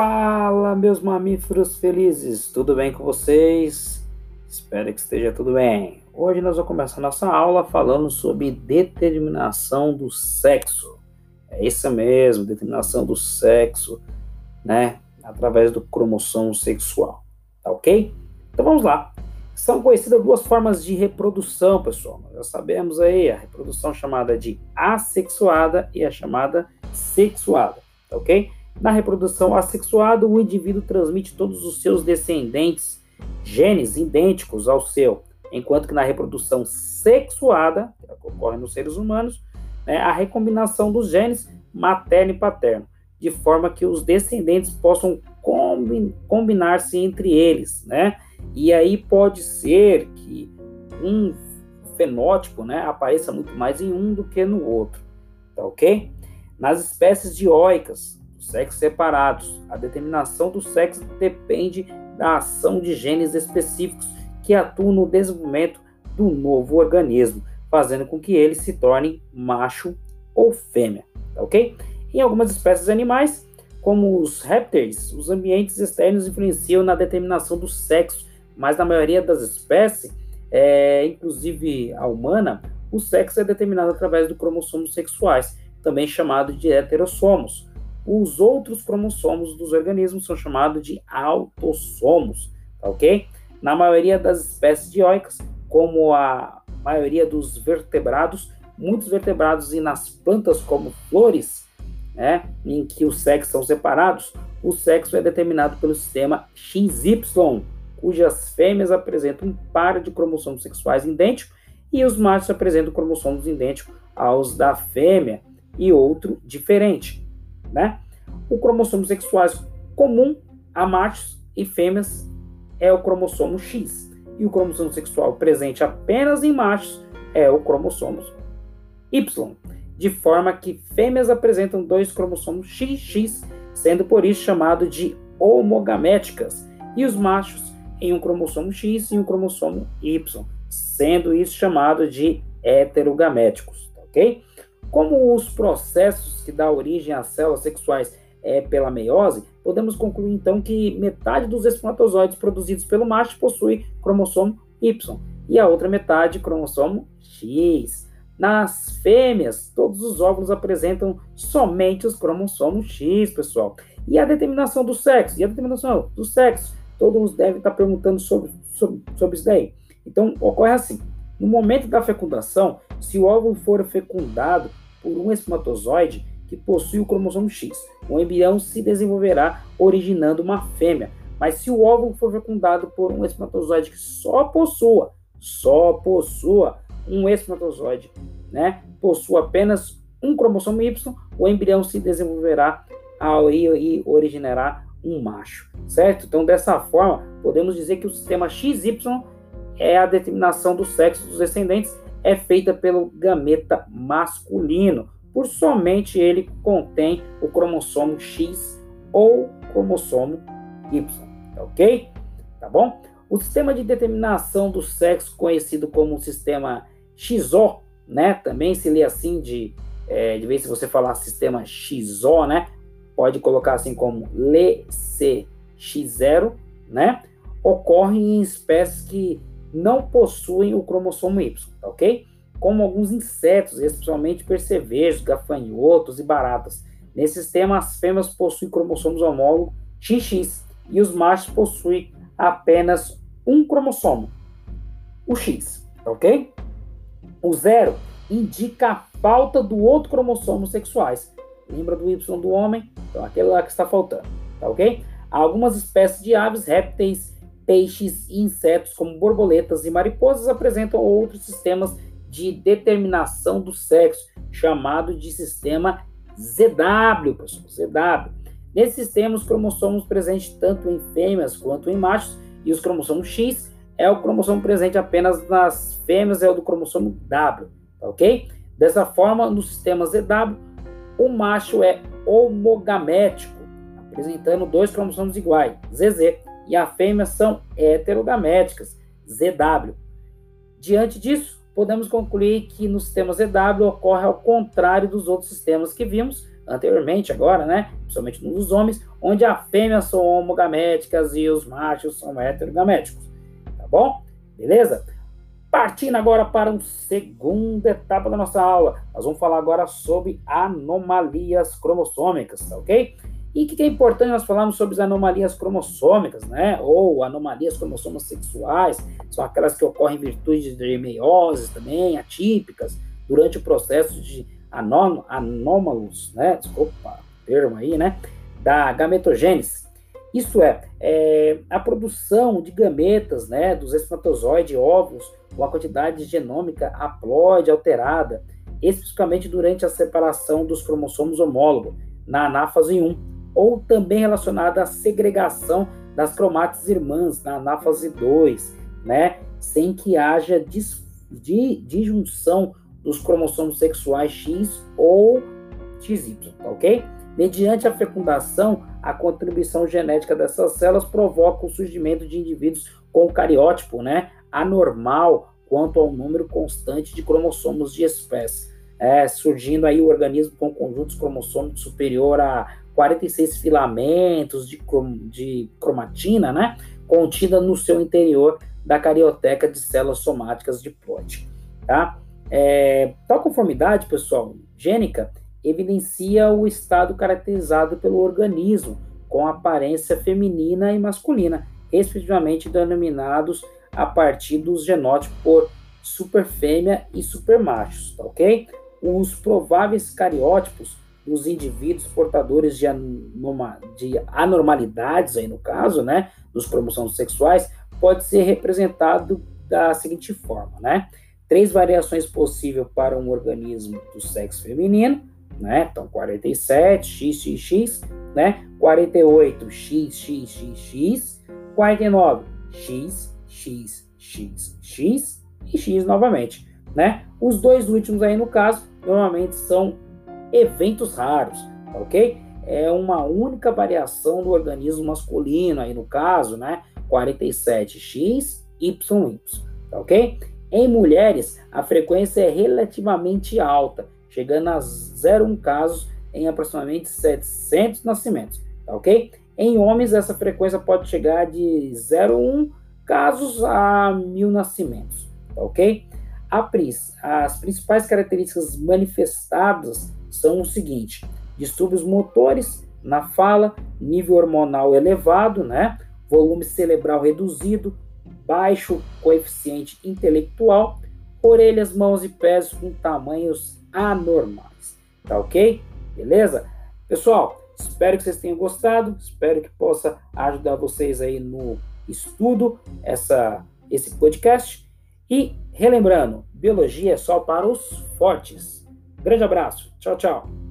Fala, meus mamíferos felizes, tudo bem com vocês? Espero que esteja tudo bem. Hoje nós vamos começar nossa aula falando sobre determinação do sexo. É isso mesmo, determinação do sexo, né? Através do cromossomo sexual, tá ok? Então vamos lá. São conhecidas duas formas de reprodução, pessoal. Nós já sabemos aí a reprodução chamada de assexuada e a chamada sexuada, tá ok? Na reprodução assexuada, o indivíduo transmite todos os seus descendentes genes idênticos ao seu, enquanto que na reprodução sexuada, que ocorre nos seres humanos, né, a recombinação dos genes materno e paterno, de forma que os descendentes possam combinar-se entre eles, né? E aí pode ser que um fenótipo, né, apareça muito mais em um do que no outro, tá ok? Nas espécies dioicas, sexos separados. A determinação do sexo depende da ação de genes específicos que atuam no desenvolvimento do novo organismo, fazendo com que ele se torne macho ou fêmea, tá ok? Em algumas espécies animais, como os répteis, os ambientes externos influenciam na determinação do sexo, mas na maioria das espécies, é, inclusive a humana, o sexo é determinado através do cromossomos sexuais, também chamado de heterossomos. Os outros cromossomos dos organismos são chamados de autossomos, tá ok? Na maioria das espécies dioicas, como a maioria dos vertebrados, muitos vertebrados e nas plantas como flores, né, em que os sexos são separados, o sexo é determinado pelo sistema XY, cujas fêmeas apresentam um par de cromossomos sexuais idênticos e os machos apresentam cromossomos idênticos aos da fêmea e outro diferente né? O cromossomo sexual comum a machos e fêmeas é o cromossomo X. E o cromossomo sexual presente apenas em machos é o cromossomo Y. De forma que fêmeas apresentam dois cromossomos XX, sendo por isso chamado de homogaméticas, e os machos em um cromossomo X e um cromossomo Y, sendo isso chamado de heterogaméticos, tá ok? Como os processos que dão origem às células sexuais é pela meiose, podemos concluir então que metade dos espermatozoides produzidos pelo macho possui cromossomo Y e a outra metade cromossomo X. Nas fêmeas, todos os óvulos apresentam somente os cromossomos X, pessoal. E a determinação do sexo? E a determinação do sexo? Todos devem estar perguntando sobre, sobre, sobre isso daí. Então, ocorre assim. No momento da fecundação, se o óvulo for fecundado por um espermatozoide que possui o cromossomo X, o embrião se desenvolverá originando uma fêmea. Mas se o óvulo for fecundado por um espermatozoide que só possua, só possua um espermatozoide, né, possua apenas um cromossomo Y, o embrião se desenvolverá e originará um macho, certo? Então, dessa forma, podemos dizer que o sistema XY é a determinação do sexo dos descendentes é feita pelo gameta masculino, por somente ele contém o cromossomo X ou cromossomo Y, tá ok? Tá bom? O sistema de determinação do sexo, conhecido como sistema XO, né? Também se lê assim de, é, de vez se você falar sistema XO, né? Pode colocar assim como LCX0, né? Ocorre em espécies que não possuem o cromossomo Y, tá ok? Como alguns insetos, especialmente percevejos, gafanhotos e baratas. Nesse sistema, as fêmeas possuem cromossomos homólogos XX e os machos possuem apenas um cromossomo, o X, tá ok? O zero indica a falta do outro cromossomo sexuais. Lembra do Y do homem? Então, aquele lá que está faltando, tá ok? Algumas espécies de aves, répteis peixes e insetos como borboletas e mariposas apresentam outros sistemas de determinação do sexo, chamado de sistema ZW, pessoal, ZW. Nesse sistema, os cromossomos presentes tanto em fêmeas quanto em machos, e os cromossomos X é o cromossomo presente apenas nas fêmeas, é o do cromossomo W, tá ok? Dessa forma, no sistema ZW, o macho é homogamético, apresentando dois cromossomos iguais, ZZ, e a fêmea são heterogaméticas, ZW. Diante disso, podemos concluir que no sistema ZW ocorre ao contrário dos outros sistemas que vimos, anteriormente, agora, né? Principalmente nos homens, onde as fêmeas são homogaméticas e os machos são heterogaméticos. Tá bom? Beleza? Partindo agora para uma segunda etapa da nossa aula, nós vamos falar agora sobre anomalias cromossômicas, tá ok? E o que, é importante nós falarmos sobre as anomalias cromossômicas, né? Ou anomalias cromossomos sexuais, são aquelas que ocorrem em virtude de meioses também, atípicas, durante o processo de anômalos, né? Desculpa, termo aí, né? Da gametogênese. Isso é, é, a produção de gametas, né? Dos espermatozoides óvulos com a quantidade genômica haploide alterada, especificamente durante a separação dos cromossomos homólogos, na anáfase 1 ou também relacionada à segregação das cromátides irmãs na anáfase 2, né? Sem que haja dis, di, disjunção dos cromossomos sexuais X ou XY, tá ok? Mediante a fecundação, a contribuição genética dessas células provoca o surgimento de indivíduos com cariótipo, né, anormal quanto ao número constante de cromossomos de espécie, é, surgindo aí o organismo com conjuntos cromossômicos superior a 46 filamentos de, de cromatina, né, contida no seu interior da carioteca de células somáticas diploide, tá? É, tal conformidade, pessoal, gênica, evidencia o estado caracterizado pelo organismo com aparência feminina e masculina, respectivamente denominados a partir dos genótipos por superfêmea e supermachos, tá ok? Os prováveis cariótipos nos indivíduos portadores de, anoma, de anormalidades, aí no caso, né, dos cromossomos sexuais, pode ser representado da seguinte forma, né? Três variações possíveis para um organismo do sexo feminino, né? Então, 47, XXX, né? 48, XXXX, 49, XXXX e X novamente, né? Os dois últimos aí, no caso, normalmente são eventos raros, tá ok? É uma única variação do organismo masculino, aí no caso, né? 47X, YY, tá ok? Em mulheres, a frequência é relativamente alta, chegando a 0,1 casos em aproximadamente 700 nascimentos, tá ok? Em homens, essa frequência pode chegar de 0,1 casos a mil nascimentos, tá ok? as principais características manifestadas são o seguinte: distúrbios motores na fala, nível hormonal elevado, né? Volume cerebral reduzido, baixo coeficiente intelectual, orelhas, mãos e pés com tamanhos anormais. Tá ok? Beleza? Pessoal, espero que vocês tenham gostado, espero que possa ajudar vocês aí no estudo essa esse podcast. E relembrando, biologia é só para os fortes. Grande abraço. Tchau, tchau.